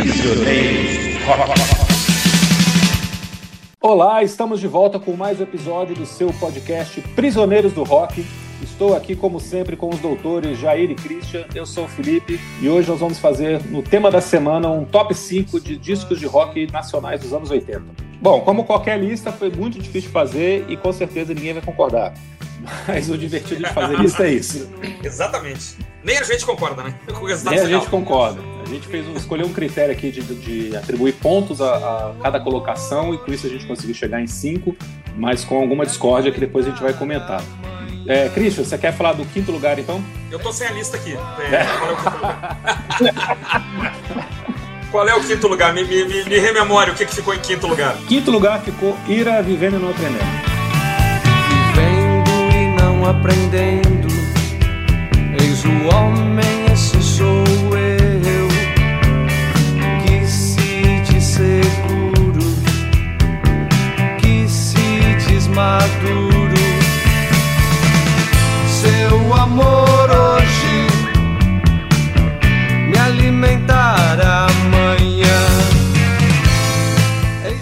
Prisioneiros Rock. Olá, estamos de volta com mais um episódio do seu podcast Prisioneiros do Rock. Estou aqui, como sempre, com os doutores Jair e Christian. Eu sou o Felipe e hoje nós vamos fazer, no tema da semana, um top 5 de discos de rock nacionais dos anos 80. Bom, como qualquer lista, foi muito difícil fazer e com certeza ninguém vai concordar. Mas o divertido de fazer lista é isso. Exatamente. Nem a gente concorda, né? Com o resultado Nem a final. gente concorda. A gente fez um, escolheu um critério aqui de, de atribuir pontos a, a cada colocação e com isso a gente conseguiu chegar em cinco, mas com alguma discórdia que depois a gente vai comentar. É, Christian, você quer falar do quinto lugar então? Eu tô sem a lista aqui. É, Qual é o quinto lugar? Qual é o quinto lugar? Me, me, me, me rememore o que, que ficou em quinto lugar. Quinto lugar ficou Ira Vivendo e Não Aprendendo. Vivendo e não aprendendo, eis o homem, esse sou eu, que se diz seguro, que se diz maduro. Seu amor hoje me alimentará amanhã.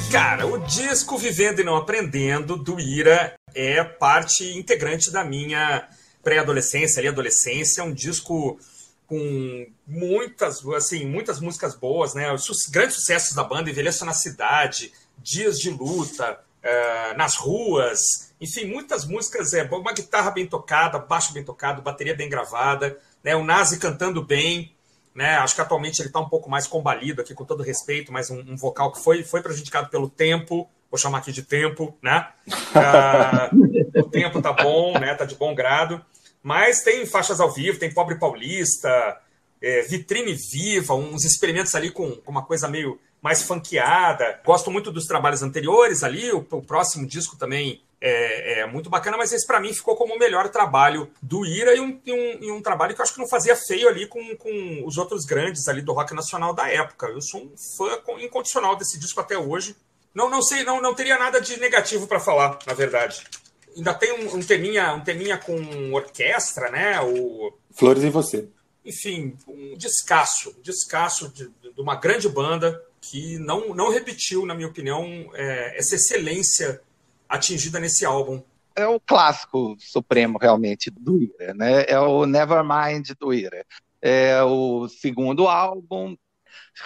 O Cara, o disco Vivendo e Não Aprendendo, do Ira, é parte integrante da minha pré-adolescência, ali, adolescência. É um disco com muitas, assim, muitas músicas boas, né? Os grandes sucessos da banda, Envelheça na Cidade, Dias de Luta, eh, Nas Ruas, enfim, muitas músicas, é, uma guitarra bem tocada, baixo bem tocado, bateria bem gravada, né? O Nazi cantando bem, né? Acho que atualmente ele está um pouco mais combalido aqui, com todo respeito, mas um, um vocal que foi, foi prejudicado pelo tempo, vou chamar aqui de tempo, né? Ah, o tempo tá bom, né? Tá de bom grado. Mas tem faixas ao vivo, tem Pobre Paulista, é, Vitrine Viva, uns experimentos ali com, com uma coisa meio mais funkeada. Gosto muito dos trabalhos anteriores ali, o, o próximo disco também é, é muito bacana, mas esse para mim ficou como o melhor trabalho do Ira e um, e um, e um trabalho que eu acho que não fazia feio ali com, com os outros grandes ali do rock nacional da época. Eu sou um fã incondicional desse disco até hoje. Não, não sei, não, não teria nada de negativo para falar, na verdade. Ainda tem um, um teminha, um teminha com orquestra, né? O, Flores em Você. enfim, um descasso, um descasso de, de uma grande banda que não, não repetiu, na minha opinião, é, essa excelência atingida nesse álbum. é o clássico supremo realmente do Ira, né? É o Nevermind do Ira. É o segundo álbum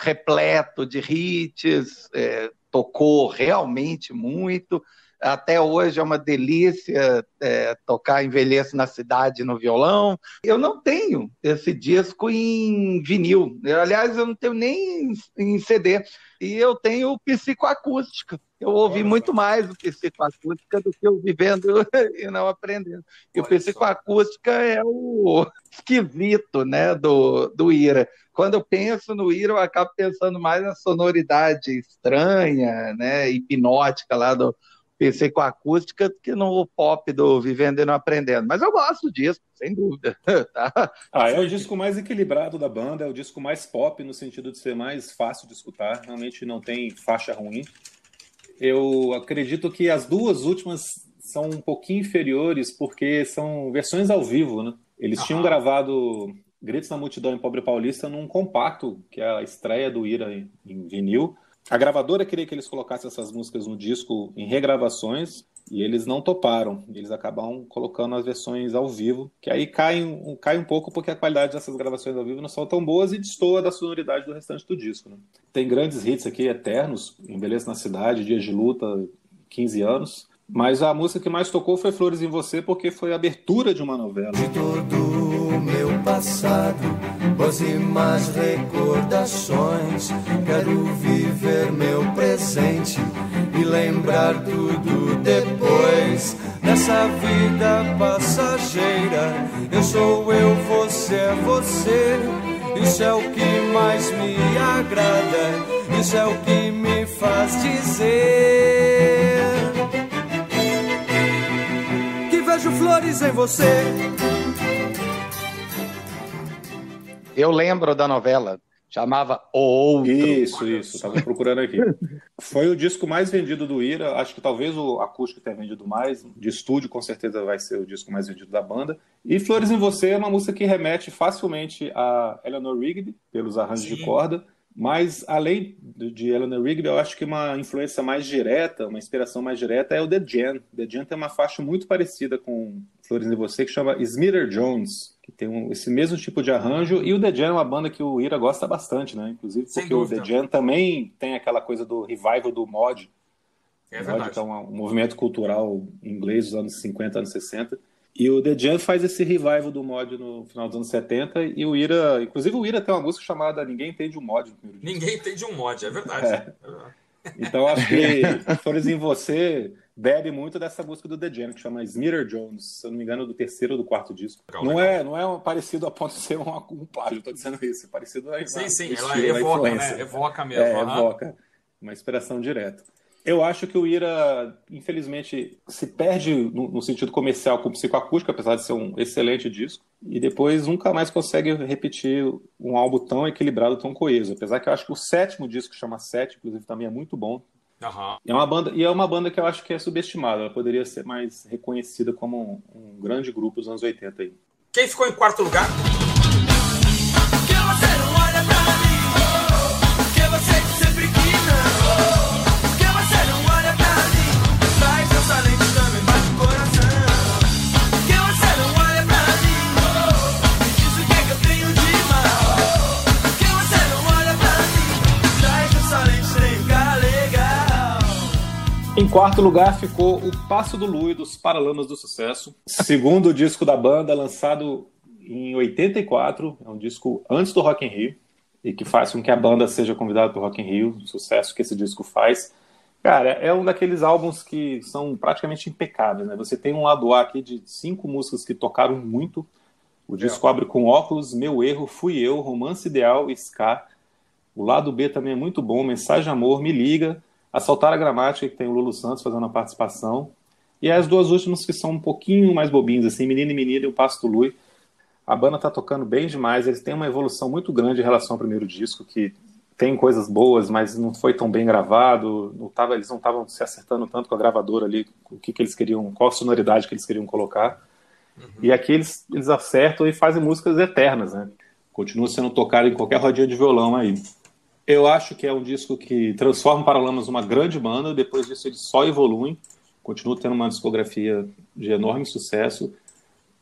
repleto de hits, é, tocou realmente muito. Até hoje é uma delícia é, tocar Envelheço na Cidade no violão. Eu não tenho esse disco em vinil. Eu, aliás, eu não tenho nem em CD. E eu tenho psicoacústica. Eu ouvi Olha muito mais o psicoacústica do que o vivendo e não aprendendo. E o psicoacústica é o esquisito né, do, do Ira. Quando eu penso no Ira, eu acabo pensando mais na sonoridade estranha, né, hipnótica lá do psicoacústica do que no pop do Vivendo e Não Aprendendo. Mas eu gosto disso, sem dúvida. tá? Ah, é o disco mais equilibrado da banda, é o disco mais pop no sentido de ser mais fácil de escutar, realmente não tem faixa ruim. Eu acredito que as duas últimas são um pouquinho inferiores porque são versões ao vivo, né? Eles tinham Ah. gravado Gritos na Multidão em Pobre Paulista num compacto, que é a estreia do Ira em vinil. A gravadora queria que eles colocassem essas músicas no disco em regravações e eles não toparam. Eles acabam colocando as versões ao vivo, que aí cai, um- cai um pouco porque a qualidade dessas gravações ao vivo não são tão boas e destoa da sonoridade do restante do disco. né? Tem grandes hits aqui, eternos, Embeleza na Cidade, Dias de Luta, 15 anos. Mas a música que mais tocou foi Flores em Você, porque foi a abertura de uma novela. de todo meu passado, boas e más recordações. Quero e lembrar tudo depois. Nessa vida passageira, eu sou eu, você é você. Isso é o que mais me agrada, isso é o que me faz dizer que vejo flores em você. Eu lembro da novela, chamava O Outro. Isso, isso, tava procurando aqui. Foi o disco mais vendido do Ira, acho que talvez o acústico tenha vendido mais, de estúdio com certeza vai ser o disco mais vendido da banda. E Flores em Você é uma música que remete facilmente a Eleanor Rigby, pelos arranjos Sim. de corda, Mas, além de Eleanor Rigby, eu acho que uma influência mais direta, uma inspiração mais direta é o The Jam. The Jam tem uma faixa muito parecida com Flores em Você, que chama Smithers Jones, que tem um, esse mesmo tipo de arranjo. E o The Jam é uma banda que o Ira gosta bastante, né? Inclusive porque o The Jam também tem aquela coisa do revival do mod. É verdade. Mod, que é um, um movimento cultural inglês dos anos 50, anos 60 e o The Jam faz esse revival do mod no final dos anos 70 e o Ira, inclusive o Ira tem uma música chamada Ninguém Entende um Mod. Ninguém Entende um Mod, é verdade. É. Então acho que Flores em Você bebe muito dessa música do The Jam, que chama Smear Jones, se eu não me engano, do terceiro ou do quarto disco. Legal, não, legal. É, não é um parecido a ponto de ser um, um plágio, estou dizendo isso, é parecido a Sim, sim, ela evoca, né? Evoca mesmo. É, evoca. Uma inspiração direta. Eu acho que o Ira, infelizmente, se perde no, no, sentido comercial com psicoacústico, apesar de ser um excelente disco, e depois nunca mais consegue repetir um álbum tão equilibrado, tão coeso. Apesar que eu acho que o sétimo disco, chama Sete, inclusive, também é muito bom. Uhum. É uma banda, e é uma banda que eu acho que é subestimada. Ela poderia ser mais reconhecida como um, um grande grupo dos anos 80 aí. Quem ficou em quarto lugar? Quarto lugar ficou o Passo do Lui dos Paralamas do Sucesso, segundo disco da banda, lançado em 84, é um disco antes do Rock in Rio e que faz com que a banda seja convidada para o Rock in Rio, o sucesso que esse disco faz. Cara, é um daqueles álbuns que são praticamente impecáveis, né? Você tem um lado A aqui de cinco músicas que tocaram muito. O disco abre com Óculos, Meu Erro, Fui Eu, Romance Ideal Ska. O lado B também é muito bom, Mensagem Amor, Me Liga, Assaltar a Gramática, que tem o Lulu Santos fazendo a participação. E as duas últimas que são um pouquinho mais bobinhas, assim, Menino e Menina e o Passo do Lui. A banda tá tocando bem demais, eles têm uma evolução muito grande em relação ao primeiro disco, que tem coisas boas, mas não foi tão bem gravado, não tava, eles não estavam se acertando tanto com a gravadora ali, o que, que eles queriam, qual a sonoridade que eles queriam colocar. Uhum. E aqui eles, eles acertam e fazem músicas eternas, né? Continua sendo tocado em qualquer rodinha de violão aí. Eu acho que é um disco que transforma o Paralamas numa grande banda, depois disso eles só evoluem, continuam tendo uma discografia de enorme sucesso,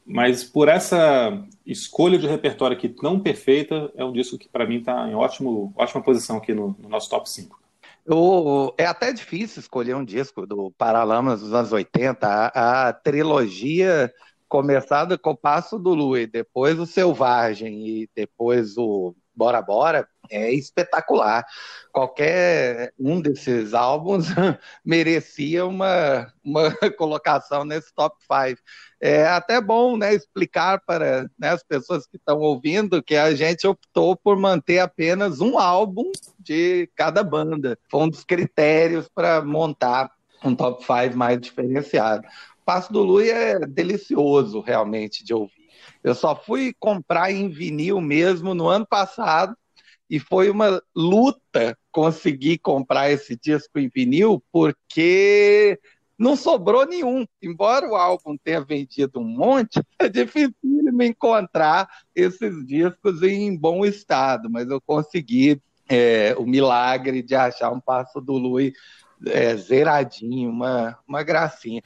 mas por essa escolha de repertório aqui tão perfeita, é um disco que para mim está em ótimo, ótima posição aqui no, no nosso top 5. O, é até difícil escolher um disco do Paralamas dos anos 80. A, a trilogia começada com o Passo do Lui, depois o Selvagem e depois o Bora Bora, é espetacular. Qualquer um desses álbuns merecia uma, uma colocação nesse top 5. É até bom né, explicar para né, as pessoas que estão ouvindo que a gente optou por manter apenas um álbum de cada banda. Foi um dos critérios para montar um top 5 mais diferenciado. O Passo do Lui é delicioso realmente de ouvir. Eu só fui comprar em vinil mesmo no ano passado e foi uma luta conseguir comprar esse disco em vinil, porque não sobrou nenhum. Embora o álbum tenha vendido um monte, é difícil me encontrar esses discos em bom estado, mas eu consegui é, o milagre de achar um passo do Lui é, zeradinho, uma, uma gracinha.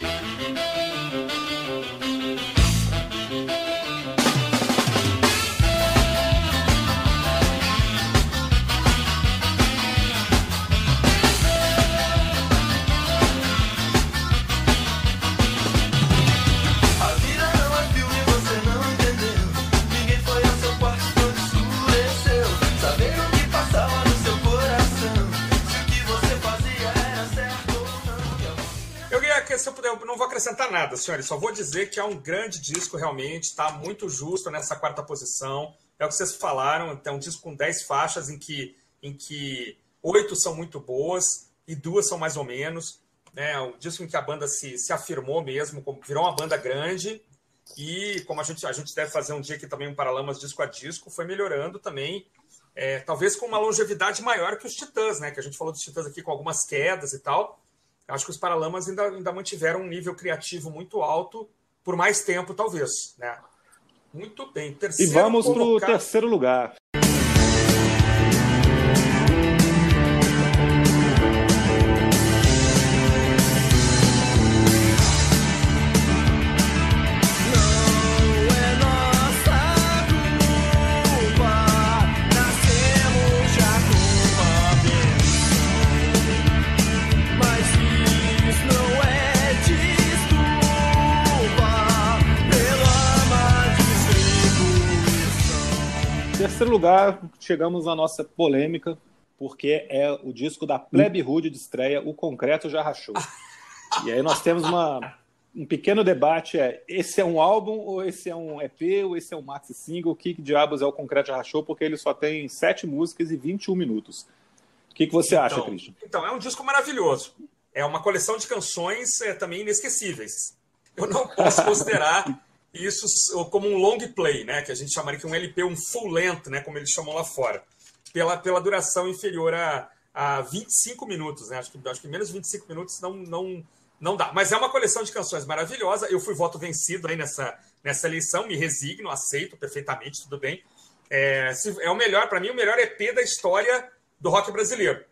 Nada, senhores. Só vou dizer que é um grande disco, realmente. Está muito justo nessa quarta posição. É o que vocês falaram. É um disco com 10 faixas em que, em que oito são muito boas e duas são mais ou menos. É um disco em que a banda se, se afirmou mesmo, virou uma banda grande. E como a gente, a gente deve fazer um dia aqui também um Paralamas disco a disco, foi melhorando também. É, talvez com uma longevidade maior que os Titãs, né? Que a gente falou dos Titãs aqui com algumas quedas e tal acho que os Paralamas ainda, ainda mantiveram um nível criativo muito alto por mais tempo, talvez. Né? Muito bem. Terceiro e vamos para o terceiro lugar. Terceiro lugar, chegamos à nossa polêmica, porque é o disco da Plebe Rude de estreia, O Concreto Já Rachou. E aí nós temos uma, um pequeno debate, é esse é um álbum, ou esse é um EP, ou esse é um maxi single, o que, que diabos é o Concreto Já Rachou, porque ele só tem sete músicas e 21 minutos. O que, que você então, acha, Christian? Então, é um disco maravilhoso. É uma coleção de canções é, também inesquecíveis. Eu não posso considerar isso como um long play, né? Que a gente chamaria que um LP, um full length, né? Como eles chamam lá fora. Pela, pela duração inferior a, a 25 minutos, né? Acho que, acho que menos de 25 minutos não, não, não dá. Mas é uma coleção de canções maravilhosa. Eu fui voto vencido aí nessa, nessa eleição, me resigno, aceito perfeitamente, tudo bem. É, é o melhor, para mim, o melhor EP da história do rock brasileiro.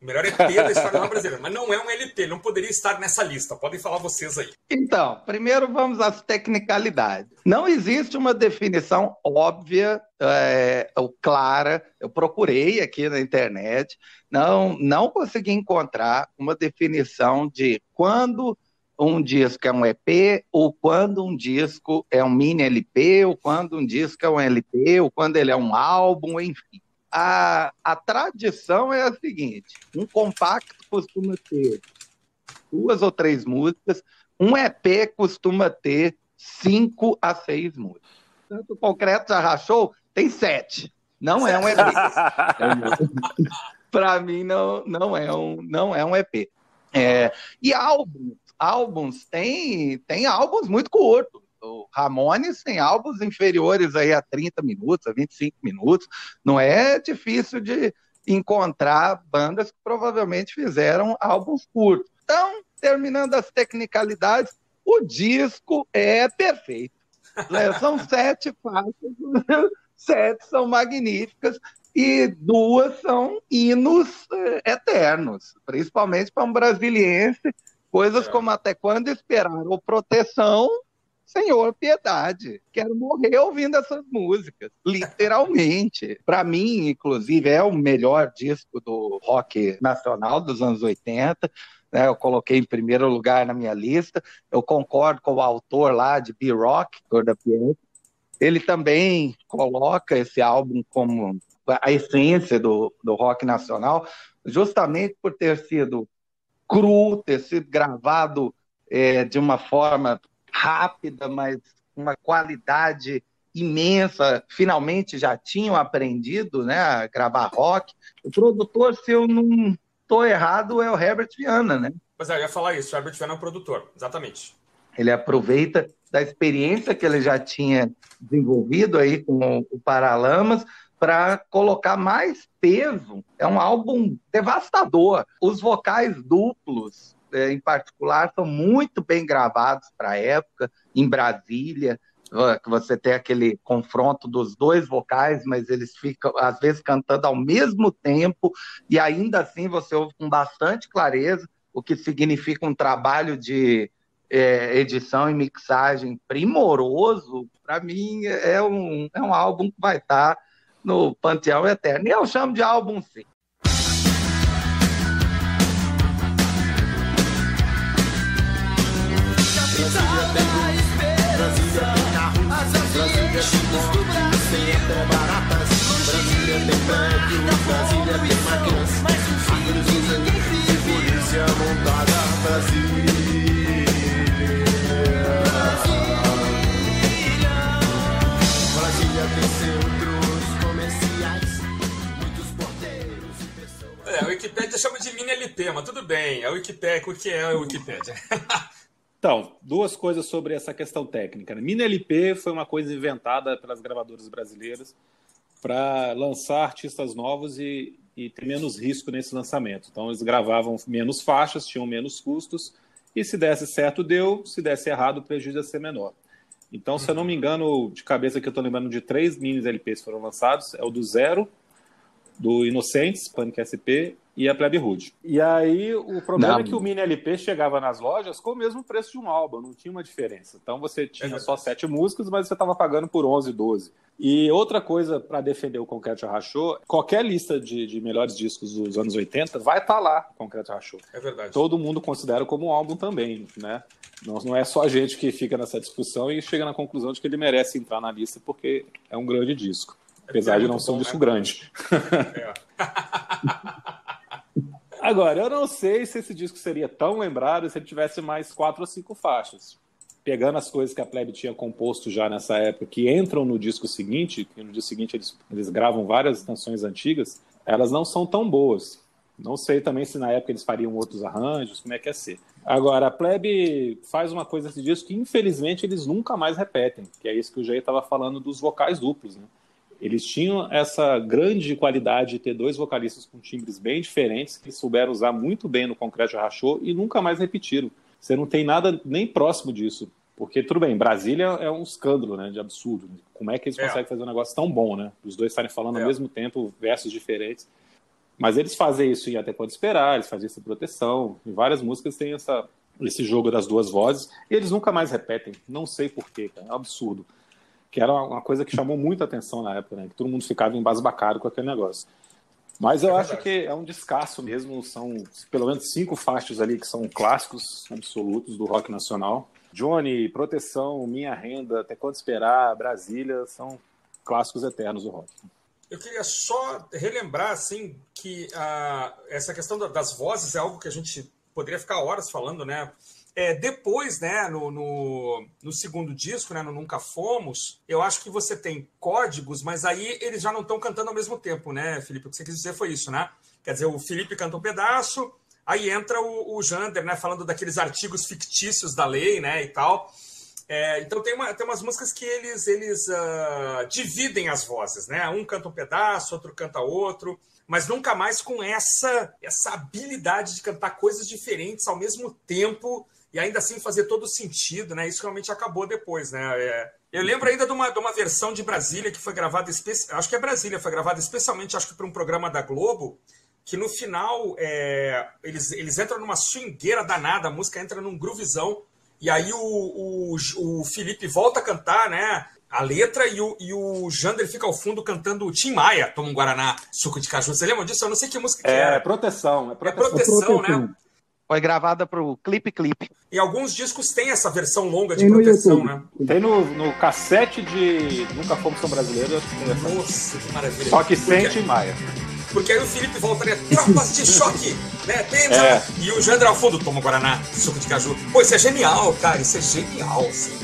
O melhor EP da história brasileiro. Mas não é um LP, não poderia estar nessa lista. Podem falar vocês aí. Então, primeiro vamos às tecnicalidades. Não existe uma definição óbvia é, ou clara. Eu procurei aqui na internet, não, não consegui encontrar uma definição de quando um disco é um EP, ou quando um disco é um mini LP, ou quando um disco é um LP, ou quando ele é um álbum, enfim a, a tradição é a seguinte: um compacto costuma ter duas ou três músicas, um EP costuma ter cinco a seis músicas. Tanto o concreto já rachou, tem sete. Não é um EP. Para mim, não, não, é um, não é um EP. É, e álbuns, álbuns tem, tem álbuns muito curtos Ramones tem álbuns inferiores aí a 30 minutos, a 25 minutos. Não é difícil de encontrar bandas que provavelmente fizeram álbuns curtos. Então, terminando as tecnicalidades, o disco é perfeito. Né? São sete faixas, sete são magníficas e duas são hinos eh, eternos, principalmente para um brasiliense, coisas é. como Até Quando Esperar ou Proteção Senhor, piedade. Quero morrer ouvindo essas músicas, literalmente. Para mim, inclusive, é o melhor disco do rock nacional dos anos 80. Né? Eu coloquei em primeiro lugar na minha lista. Eu concordo com o autor lá de B-Rock, da. Ele também coloca esse álbum como a essência do, do rock nacional, justamente por ter sido cru, ter sido gravado é, de uma forma rápida, mas uma qualidade imensa. Finalmente já tinham aprendido né, a gravar rock. O produtor, se eu não estou errado, é o Herbert Viana, né? Pois é, eu ia falar isso. O Herbert Viana é o produtor, exatamente. Ele aproveita da experiência que ele já tinha desenvolvido aí com o Paralamas para colocar mais peso. É um álbum devastador. Os vocais duplos em particular, são muito bem gravados para a época, em Brasília, que você tem aquele confronto dos dois vocais, mas eles ficam, às vezes, cantando ao mesmo tempo, e ainda assim você ouve com bastante clareza, o que significa um trabalho de é, edição e mixagem primoroso. Para mim, é um, é um álbum que vai estar no Panteão Eterno. E eu chamo de álbum sim. Brasília tem morte, sem até baratas. Brasília tem prédio, Brasília tem máquinas. Árvores de polícia montada. Brasília. Brasília tem centros comerciais. Muitos porteiros e pessoas. É, a chama de mini LP, mas tudo bem. A Wikipédia, o que é a Wikipédia? Então, duas coisas sobre essa questão técnica. Né? Mini LP foi uma coisa inventada pelas gravadoras brasileiras para lançar artistas novos e, e, ter menos risco nesse lançamento. Então, eles gravavam menos faixas, tinham menos custos, e se desse certo, deu, se desse errado, o prejuízo ia ser menor. Então, se eu não me engano, de cabeça que eu estou lembrando de três mini LPs foram lançados, é o do Zero, do Inocentes, Panic SP e a Plebe Hood. E aí o problema não. é que o Mini LP chegava nas lojas com o mesmo preço de um álbum, não tinha uma diferença. Então você tinha é só sete músicas, mas você estava pagando por 11, 12. E outra coisa para defender o Concreto Rachou, qualquer lista de, de, melhores discos dos anos 80 vai estar tá lá, Concreto Rachou. É verdade. Todo mundo considera como um álbum também, né? Não, não é só a gente que fica nessa discussão e chega na conclusão de que ele merece entrar na lista porque é um grande disco. apesar é de não ser um disco né? grande. É. Agora, eu não sei se esse disco seria tão lembrado se ele tivesse mais quatro ou cinco faixas. Pegando as coisas que a Plebe tinha composto já nessa época, que entram no disco seguinte, que no dia seguinte eles, eles gravam várias canções antigas, elas não são tão boas. Não sei também se na época eles fariam outros arranjos, como é que ia ser. Agora, a Plebe faz uma coisa nesse disco que infelizmente eles nunca mais repetem, que é isso que o Jay estava falando dos vocais duplos, né? Eles tinham essa grande qualidade de ter dois vocalistas com timbres bem diferentes, que souberam usar muito bem no Concreto Rachou e nunca mais repetiram. Você não tem nada nem próximo disso. Porque, tudo bem, Brasília é um escândalo, né, de absurdo. Como é que eles é. conseguem fazer um negócio tão bom, né? Os dois estarem falando é. ao mesmo tempo, versos diferentes. Mas eles fazem isso em Até Pode Esperar, eles fazem isso em Proteção. Em várias músicas tem essa, esse jogo das duas vozes. E eles nunca mais repetem. Não sei porquê, cara. É um absurdo que era uma coisa que chamou muita atenção na época, né? Que todo mundo ficava embasbacado com aquele negócio. Mas eu é acho que é um descasso mesmo, são pelo menos cinco faixas ali que são clássicos absolutos do rock nacional. Johnny, Proteção, Minha Renda, Até Quando Esperar, Brasília, são clássicos eternos do rock. Eu queria só relembrar, assim, que uh, essa questão das vozes é algo que a gente poderia ficar horas falando, né? É, depois, né, no, no, no, segundo disco, né, no Nunca Fomos, eu acho que você tem códigos, mas aí eles já não estão cantando ao mesmo tempo, né, Felipe? O que você quis dizer foi isso, né? Quer dizer, o Felipe canta um pedaço, aí entra o, o Jander, né, falando daqueles artigos fictícios da lei, né, e tal. É, então tem, uma, tem umas músicas que eles, eles uh, dividem as vozes, né? Um canta um pedaço, outro canta outro mas nunca mais com essa essa habilidade de cantar coisas diferentes ao mesmo tempo e ainda assim fazer todo sentido, né? Isso realmente acabou depois, né? É, eu lembro ainda de uma, de uma versão de Brasília que foi gravada, acho que é Brasília, foi gravada especialmente, acho que para um programa da Globo, que no final é, eles, eles entram numa swingueira danada, a música entra num groovizão, e aí o, o, o Felipe volta a cantar, né? A letra e o, e o Jander fica ao fundo cantando o Tim Maia, Toma um Guaraná, suco de caju. Você lembra disso? Eu não sei que música que é. É proteção, é proteção. É proteção, né? Foi gravada pro Clip Clip. E alguns discos têm essa versão longa de proteção, né? Tem no, no cassete de Nunca Fomos São Brasileiros. Nossa, que maravilha. Só que sem Tim Maia. Porque aí o Felipe volta, né? Tropas de choque, né? É. E o Jander ao fundo toma Guaraná, suco de caju. Pô, isso é genial, cara. Isso é genial, assim.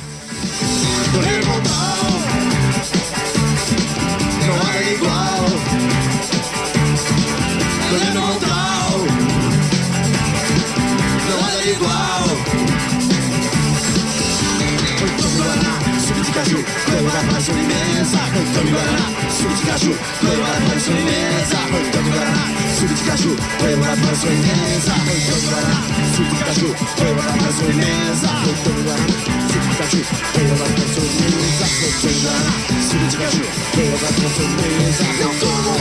Sobremesa. Antônio Guaraná, suco de caju, coroa para sobremesa. Antônio Guaraná, suco de caju, coroa para sobremesa. Antônio Guaraná, suco de caju, coroa para sobremesa. Antônio Guaraná, suco de caju, coroa para sobremesa. Antônio Guaraná, suco de caju, coroa para sobremesa. Não tomo,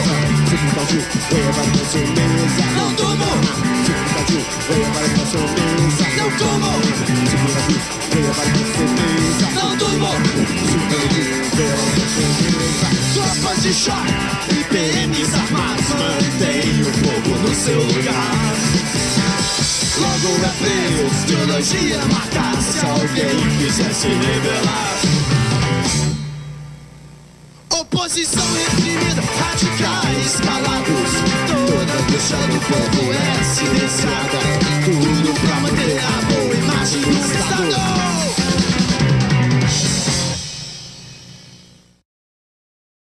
suco de caju, para sobremesa. Não tomo aqui, veio para a sobremesa. Não tomo. Segura aqui, veio para a sobremesa. Choque e PMs armados mantém o fogo no seu lugar. Logo é preso, ideologia matar se alguém quiser se. Oposição reprimida, radicais calados deixa do povo é silenciada